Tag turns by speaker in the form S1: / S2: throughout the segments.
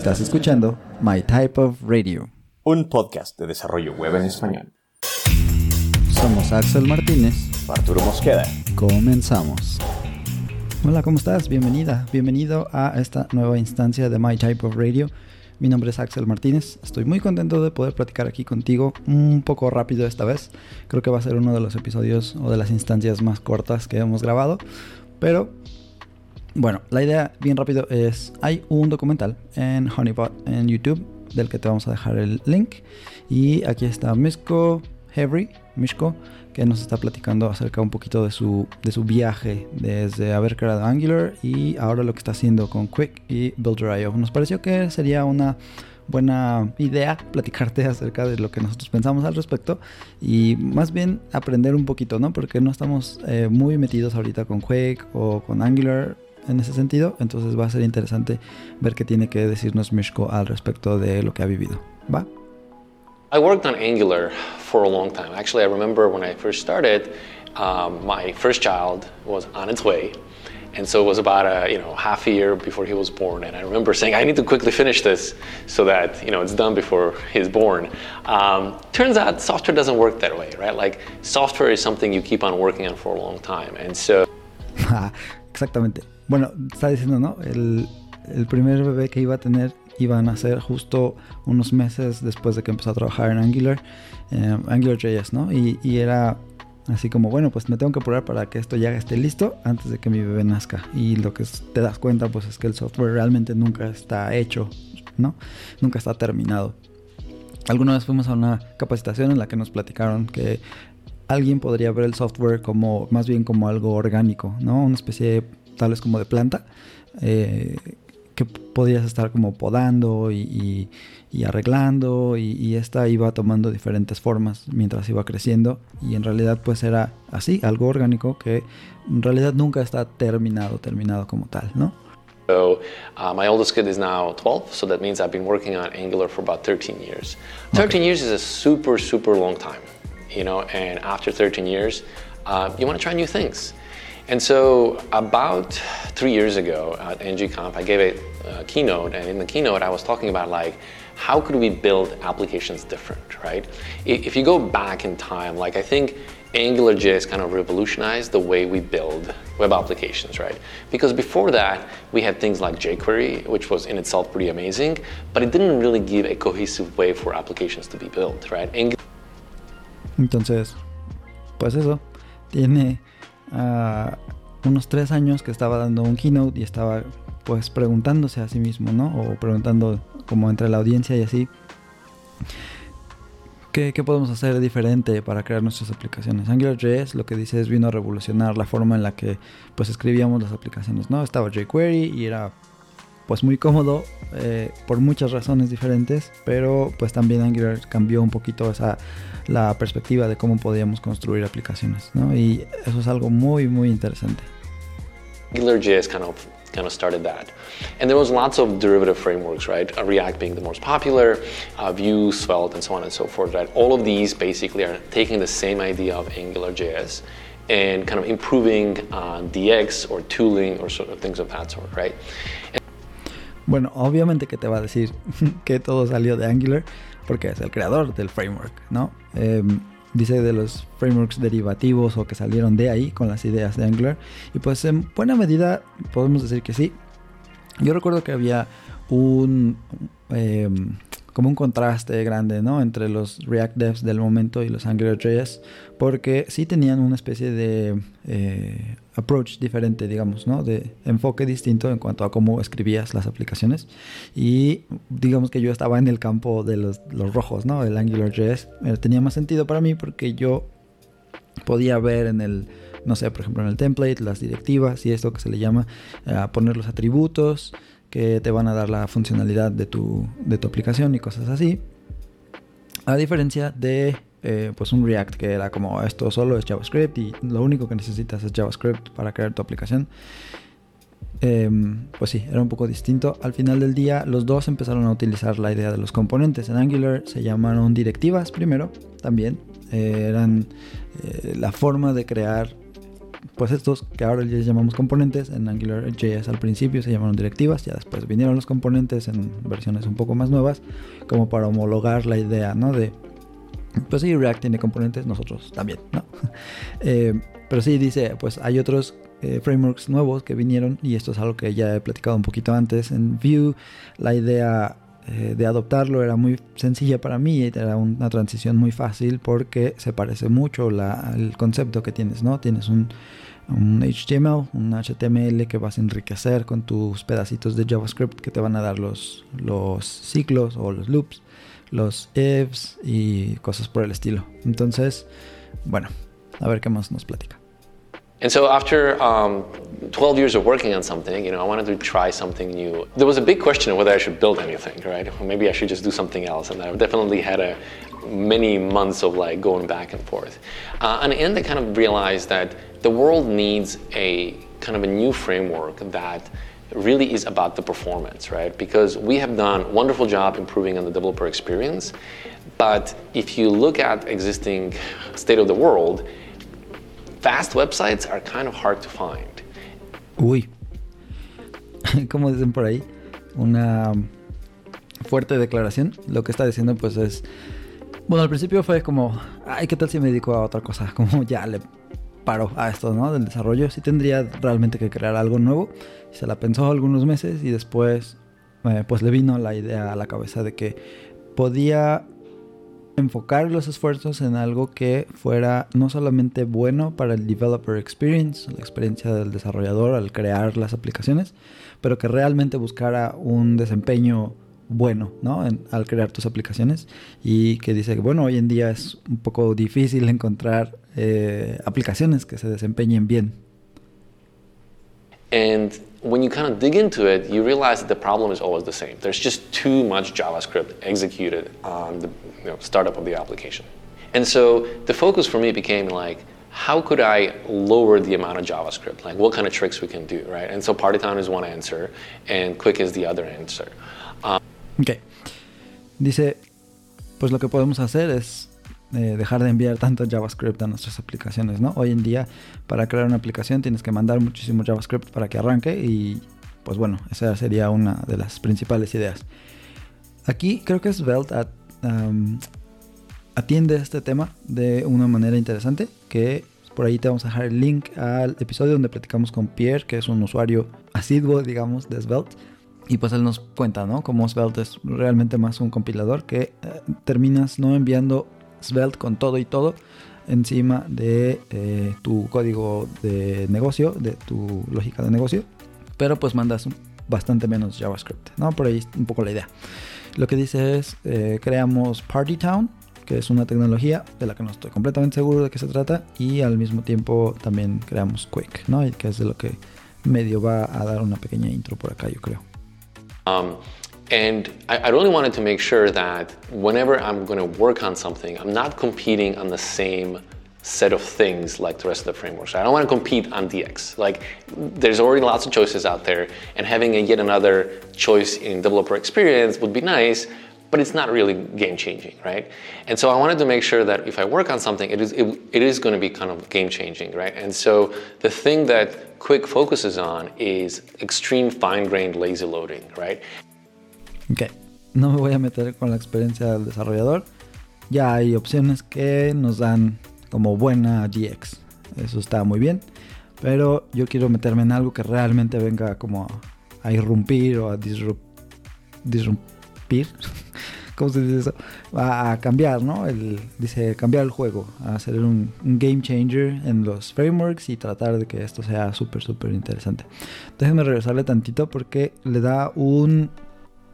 S1: Estás escuchando My Type of Radio,
S2: un podcast de desarrollo web en español.
S1: Somos Axel Martínez,
S2: Arturo Mosqueda.
S1: Comenzamos. Hola, ¿cómo estás? Bienvenida, bienvenido a esta nueva instancia de My Type of Radio. Mi nombre es Axel Martínez. Estoy muy contento de poder platicar aquí contigo un poco rápido esta vez. Creo que va a ser uno de los episodios o de las instancias más cortas que hemos grabado. Pero bueno, la idea bien rápido es, hay un documental en Honeypot en YouTube del que te vamos a dejar el link. Y aquí está Mishko Hevery, Mishko, que nos está platicando acerca un poquito de su, de su viaje desde haber creado Angular y ahora lo que está haciendo con Quick y Builder.io. Nos pareció que sería una buena idea platicarte acerca de lo que nosotros pensamos al respecto y más bien aprender un poquito, ¿no? Porque no estamos eh, muy metidos ahorita con Quake o con Angular en ese sentido, entonces va a ser interesante ver qué tiene que decirnos Mishko al respecto de lo que ha vivido. ¿Va?
S3: I worked on Angular for a long time. Actually, I remember when I first started, um, my first child was on its way. And so it was about a you know half a year before he was born, and I remember saying, "I need to quickly finish this so that you know it's done before he's born." Um, turns out software doesn't work that way, right? Like software is something you keep on working on for a long time, and so.
S1: Exactamente. Bueno, está diciendo, ¿no? El, primer bebé que iba a tener iban a ser justo unos meses después de que empezó a trabajar en Angular, eh, AngularJS, ¿no? Y, y, era así como, bueno, pues me tengo que apurar para que esto ya esté listo antes de que mi bebé nazca. Y lo que te das cuenta, pues es que el software realmente nunca está hecho, ¿no? Nunca está terminado. Alguna vez fuimos a una capacitación en la que nos platicaron que alguien podría ver el software como más bien como algo orgánico, ¿no? Una especie de, tal vez como de planta, eh, que podías estar como podando y, y, y arreglando y, y, esta iba tomando diferentes formas mientras iba creciendo y en realidad pues era así, algo orgánico que en realidad nunca está terminado, terminado como tal, ¿no?
S3: So uh, my oldest kid is now 12, so that means I've been working on Angular for about 13 years. 13 okay. years is a super, super long time, you know, and after 13 years, uh, you want to try new things. And so, about three years ago at NGConf, I gave a, a, keynote, and in the keynote, I was talking about like, how could we build applications different, right? If you go back in time, like I think AngularJS kind of revolutionized the way we build web applications, right? Because before that, we had things like jQuery, which was in itself pretty amazing, but it didn't really give a cohesive way for applications to be built, right? Ang
S1: Entonces, pues eso, tiene uh, unos tres años que estaba dando un keynote y estaba pues preguntándose a sí mismo, ¿no? O preguntando como entre la audiencia y así, ¿qué, qué podemos hacer diferente para crear nuestras aplicaciones? AngularJS lo que dice es vino a revolucionar la forma en la que pues escribíamos las aplicaciones, ¿no? Estaba jQuery y era pues muy cómodo eh, por muchas razones diferentes, pero pues también Angular cambió un poquito esa la perspectiva de cómo podíamos construir aplicaciones, ¿no? Y eso es algo muy muy interesante.
S3: AngularJS kind of kind of started that. And there was lots of derivative frameworks, right? Uh, React being the most popular, uh, Vue, Svelte, and so on and so forth, right? All of these basically are taking the same idea of AngularJS and kind of improving uh, DX or tooling or sort of things of that sort, right?
S1: Bueno, obviamente que te va a decir que todo salió de Angular porque es el creador del framework, ¿no? Eh, dice de los frameworks derivativos o que salieron de ahí con las ideas de Angular. Y pues en buena medida podemos decir que sí. Yo recuerdo que había un... Eh, como un contraste grande, ¿no? Entre los React Devs del momento y los AngularJS, porque sí tenían una especie de eh, approach diferente, digamos, ¿no? De enfoque distinto en cuanto a cómo escribías las aplicaciones. Y digamos que yo estaba en el campo de los, los rojos, ¿no? El AngularJS eh, tenía más sentido para mí porque yo podía ver en el, no sé, por ejemplo, en el template, las directivas y esto que se le llama eh, poner los atributos que te van a dar la funcionalidad de tu, de tu aplicación y cosas así. A diferencia de eh, pues un React que era como esto solo es JavaScript y lo único que necesitas es JavaScript para crear tu aplicación. Eh, pues sí, era un poco distinto. Al final del día, los dos empezaron a utilizar la idea de los componentes. En Angular se llamaron directivas primero, también. Eh, eran la forma de crear pues estos que ahora les llamamos componentes, en AngularJS al principio se llamaron directivas, ya después vinieron los componentes en versiones un poco más nuevas, como para homologar la idea, ¿no? De, pues sí, React tiene componentes, nosotros también, ¿no? Eh, pero sí dice, pues hay otros eh, frameworks nuevos que vinieron y esto es algo que ya he platicado un poquito antes en Vue, la idea eh, de adoptarlo era muy sencilla para mí, era una transición muy fácil porque se parece mucho al concepto que tienes, ¿no? Tienes un, un HTML, un HTML que vas a enriquecer con tus pedacitos de JavaScript que te van a dar los, los ciclos o los loops, los ifs y cosas por el estilo. Entonces, bueno, a ver qué más nos platica.
S3: And so after um, 12 years of working on something, you know, I wanted to try something new. There was a big question of whether I should build anything, right? Or maybe I should just do something else. And I've definitely had a many months of like going back and forth. Uh, and in the end, I kind of realized that the world needs a kind of a new framework that really is about the performance, right? Because we have done a wonderful job improving on the developer experience. But if you look at existing state of the world, fast websites are kind of hard to find.
S1: Uy, como dicen por ahí, una fuerte declaración. Lo que está diciendo pues es, bueno, al principio fue como, ay, ¿qué tal si me dedico a otra cosa? Como ya le paro a esto, ¿no? Del desarrollo. Sí tendría realmente que crear algo nuevo. Se la pensó algunos meses y después eh, pues le vino la idea a la cabeza de que podía enfocar los esfuerzos en algo que fuera no solamente bueno para el developer experience, la experiencia del desarrollador al crear las aplicaciones, pero que realmente buscara un desempeño bueno, ¿no? al crear tus aplicaciones y que dice que, bueno, hoy en día es un poco difícil encontrar eh, aplicaciones que se desempeñen bien.
S3: And when you kind of dig into it, you realize that the problem is always the same. There's just too much JavaScript executed on the you know, startup of the application. And so the focus for me became like, how could I lower the amount of JavaScript? Like, what kind of tricks we can do, right? And so Partytown is one answer, and Quick is the other answer. Um,
S1: ok. Dice, pues lo que podemos hacer es eh, dejar de enviar tanto JavaScript a nuestras aplicaciones, ¿no? Hoy en día, para crear una aplicación tienes que mandar muchísimo JavaScript para que arranque y, pues bueno, esa sería una de las principales ideas. Aquí creo que Svelte atiende este tema de una manera interesante, que por ahí te vamos a dejar el link al episodio donde platicamos con Pierre, que es un usuario asiduo, digamos, de Svelte. Y pues él nos cuenta, ¿no? Cómo Svelte es realmente más un compilador que eh, terminas no enviando Svelte con todo y todo encima de eh, tu código de negocio, de tu lógica de negocio, pero pues mandas bastante menos JavaScript, ¿no? Por ahí un poco la idea. Lo que dice es, eh, creamos Partytown, que es una tecnología de la que no estoy completamente seguro de qué se trata, y al mismo tiempo también creamos Quick, ¿no? Y que es de lo que medio va a dar una pequeña intro por acá, yo creo.
S3: Um, and I, I, really wanted to make sure that whenever I'm going to work on something, I'm not competing on the same set of things like the rest of the frameworks. I don't want to compete on DX. Like, there's already lots of choices out there, and having a yet another choice in developer experience would be nice, but it's not really game changing, right? And so I wanted to make sure that if I work on something, it is, it, it is going to be kind of game changing, right? And so the thing that Quick focuses on is extreme fine grained lazy loading, right?
S1: Ok, no me voy a meter con la experiencia del desarrollador. Ya hay opciones que nos dan como buena GX. Eso está muy bien. Pero yo quiero meterme en algo que realmente venga como a, irrumpir o a disrumpir. ¿Cómo se dice eso? A, cambiar, ¿no? El, dice cambiar el juego, a hacer un, un, game changer en los frameworks y tratar de que esto sea súper, súper interesante. Déjenme regresarle tantito porque le da un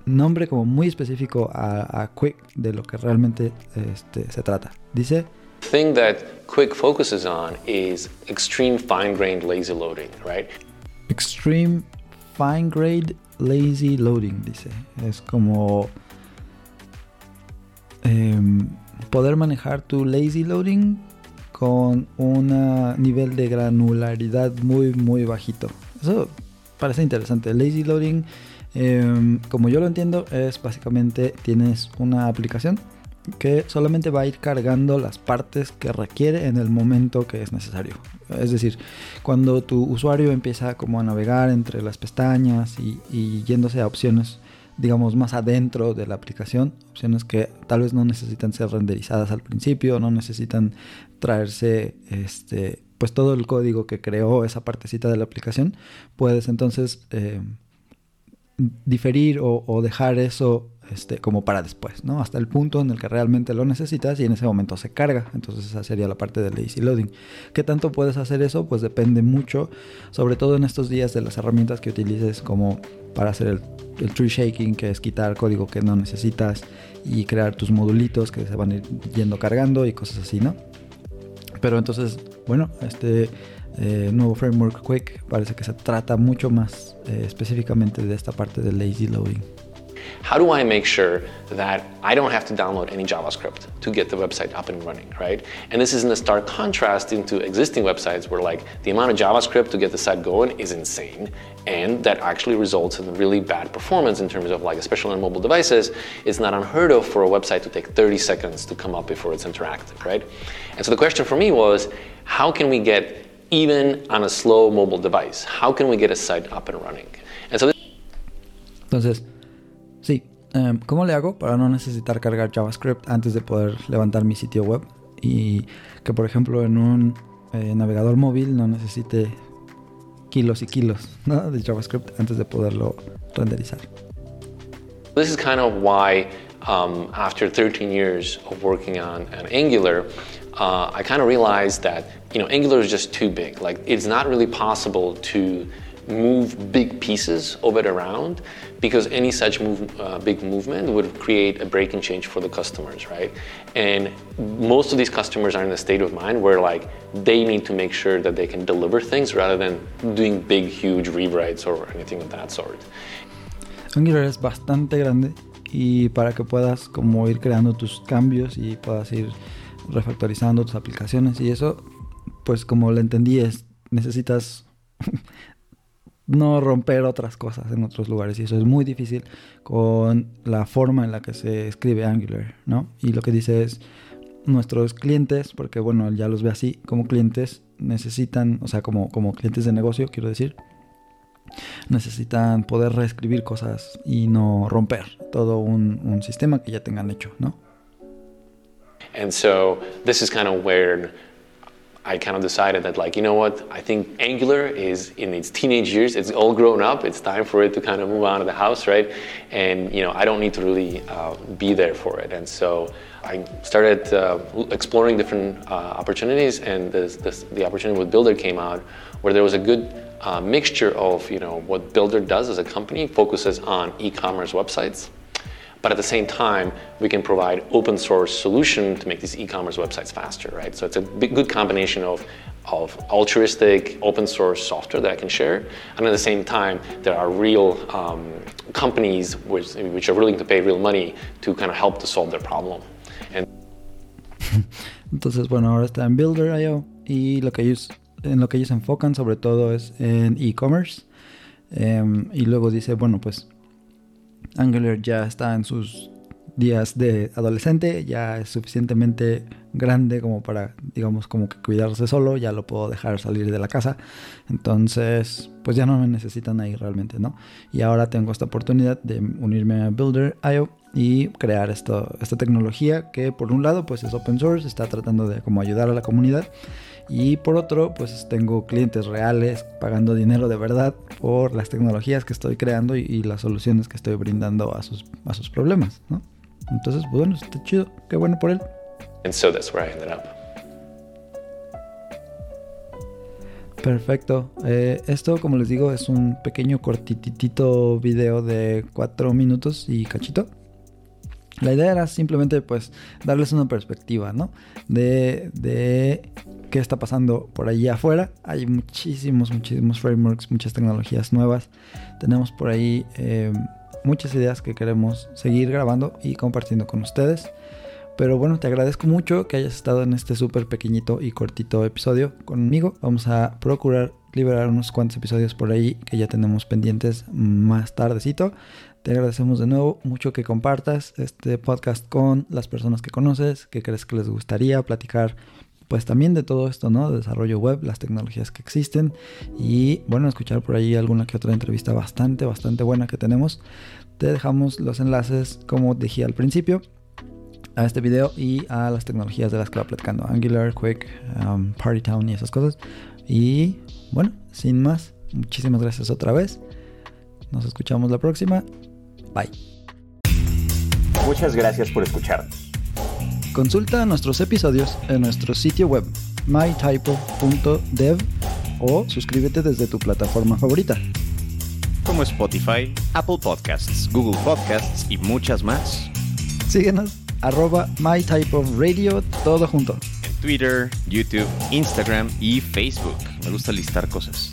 S1: nombre como muy específico a, a Quick de lo que realmente este, se trata. Dice
S3: thing that Quick focuses on is extreme fine-grained lazy loading, right?
S1: Extreme fine-grained lazy loading, dice. Es como eh, poder manejar tu lazy loading con un nivel de granularidad muy, muy bajito. Eso parece interesante. Lazy loading, eh, como yo lo entiendo, es básicamente tienes una aplicación que solamente va a ir cargando las partes que requiere en el momento que es necesario. Es decir, cuando tu usuario empieza como a navegar entre las pestañas y, y yéndose a opciones digamos, más adentro de la aplicación, opciones que tal vez no necesitan ser renderizadas al principio, no necesitan traerse este, pues todo el código que creó esa partecita de la aplicación, puedes entonces eh, diferir o, dejar eso este, como para después, ¿no? Hasta el punto en el que realmente lo necesitas y en ese momento se carga. Entonces esa sería la parte del lazy loading. ¿Qué tanto puedes hacer eso? Pues depende mucho, sobre todo en estos días de las herramientas que utilices como para hacer el, el tree shaking, que es quitar código que no necesitas y crear tus modulitos que se van a ir yendo cargando y cosas así, ¿no? Pero entonces, bueno, este eh, nuevo framework Quick parece que se trata mucho más eh, específicamente de esta parte del lazy loading.
S3: How do I make sure that I don't have to download any JavaScript to get the website up and running, right? And this is in a stark contrast into existing websites where like the amount of JavaScript to get the site going is insane. And that actually results in really bad performance in terms of like, especially on mobile devices, it's not unheard of for a website to take 30 seconds to come up before it's interactive, right? And so the question for me was, how can we get even on a slow mobile device, how can we get a site up and running? And so
S1: Entonces, Sí, um, ¿cómo le hago para no necesitar cargar JavaScript antes de poder levantar mi sitio web? Y que por ejemplo en un eh, navegador móvil no necesite kilos y kilos ¿no? de JavaScript antes de poderlo renderizar.
S3: This is kind of why um, after 13 years of working on, on Angular, uh, I kind of realized that you know Angular is just too big. Like it's not really possible to move big pieces of it around because any such move, uh, big movement would create a break and change for the customers, right? And most of these customers are in a state of mind where like they need to make sure that they can deliver things rather than doing big, huge rewrites or anything of that sort.
S1: Angular es bastante grande y para que puedas como ir creando tus cambios y puedas ir refactorizando tus aplicaciones y eso, pues como lo entendí es necesitas no romper otras cosas en otros lugares y eso es muy difícil con la forma en la que se escribe Angular, ¿no? Y lo que dice es nuestros clientes, porque bueno, ya los ve así, como clientes necesitan, o sea, como, como clientes de negocio, quiero decir, necesitan poder reescribir cosas y no romper todo un, un sistema que ya tengan hecho, ¿no?
S3: And so this is kind of where I kind of decided that like, you know what, I think Angular is in its teenage years, it's all grown up, it's time for it to kind of move out of the house, right? And, you know, I don't need to really uh, be there for it. And so I started uh, exploring different uh, opportunities and this, this, the opportunity with Builder came out where there was a good uh, mixture of, you know, what Builder does as a company, focuses on e-commerce websites, but at the same time, we can provide open source solution to make these e-commerce websites faster, right? So it's a big, good combination of, of altruistic open source software that I can share, and at the same time, there are real um, companies which, which are willing to pay real money to kind of help to solve their problem. And
S1: Entonces, bueno, ahora está en Builder.io y lo que ellos, en lo que ellos enfocan sobre todo es en e-commerce. Um, y luego dice, bueno, pues Angular ya está en sus días de adolescente, ya es suficientemente grande como para, digamos, como que cuidarse solo, ya lo puedo dejar salir de la casa. Entonces, pues ya no me necesitan ahí realmente, ¿no? Y ahora tengo esta oportunidad de unirme a Builder.io y crear esta tecnología que por un lado pues es open source, está tratando de como ayudar a la comunidad y por otro pues tengo clientes reales pagando dinero de verdad por las tecnologías que estoy creando y, y las soluciones que estoy brindando a sus, a sus problemas, ¿no? Entonces, pues, bueno, está chido, qué bueno por él.
S3: and so that's where I ended up.
S1: Perfecto. Eh, esto, como les digo, es un pequeño cortitito video de cuatro minutos y cachito. La idea era simplemente, pues, darles una perspectiva, ¿no? De, de qué está pasando por allí afuera. Hay muchísimos, muchísimos frameworks, muchas tecnologías nuevas. Tenemos por ahí eh, muchas ideas que queremos seguir grabando y compartiendo con ustedes. Pero bueno, te agradezco mucho que hayas estado en este súper pequeñito y cortito episodio conmigo. Vamos a procurar liberar unos cuantos episodios por ahí que ya tenemos pendientes más tardecito. Te agradecemos de nuevo mucho que compartas este podcast con las personas que conoces, que crees que les gustaría platicar pues también de todo esto, ¿no? De desarrollo web, las tecnologías que existen y bueno, escuchar por ahí alguna que otra entrevista bastante, bastante buena que tenemos. Te dejamos los enlaces, como dije al principio, a este video y a las tecnologías de las que va platicando, Angular, Quick, um, Party Town y esas cosas. Y bueno, sin más, muchísimas gracias otra vez. Nos escuchamos la próxima. Bye.
S2: Muchas gracias por escucharnos.
S1: Consulta nuestros episodios en nuestro sitio web mytypo.dev o suscríbete desde tu plataforma favorita.
S4: Como Spotify, Apple Podcasts, Google Podcasts y muchas más.
S1: Síguenos arroba mytypeofradio todo junto.
S4: En Twitter, YouTube, Instagram y Facebook. Me gusta listar cosas.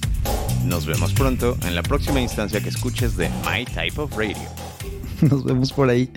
S4: Nos vemos pronto en la próxima instancia que escuches de My Type of Radio.
S1: Nos vemos por ahí.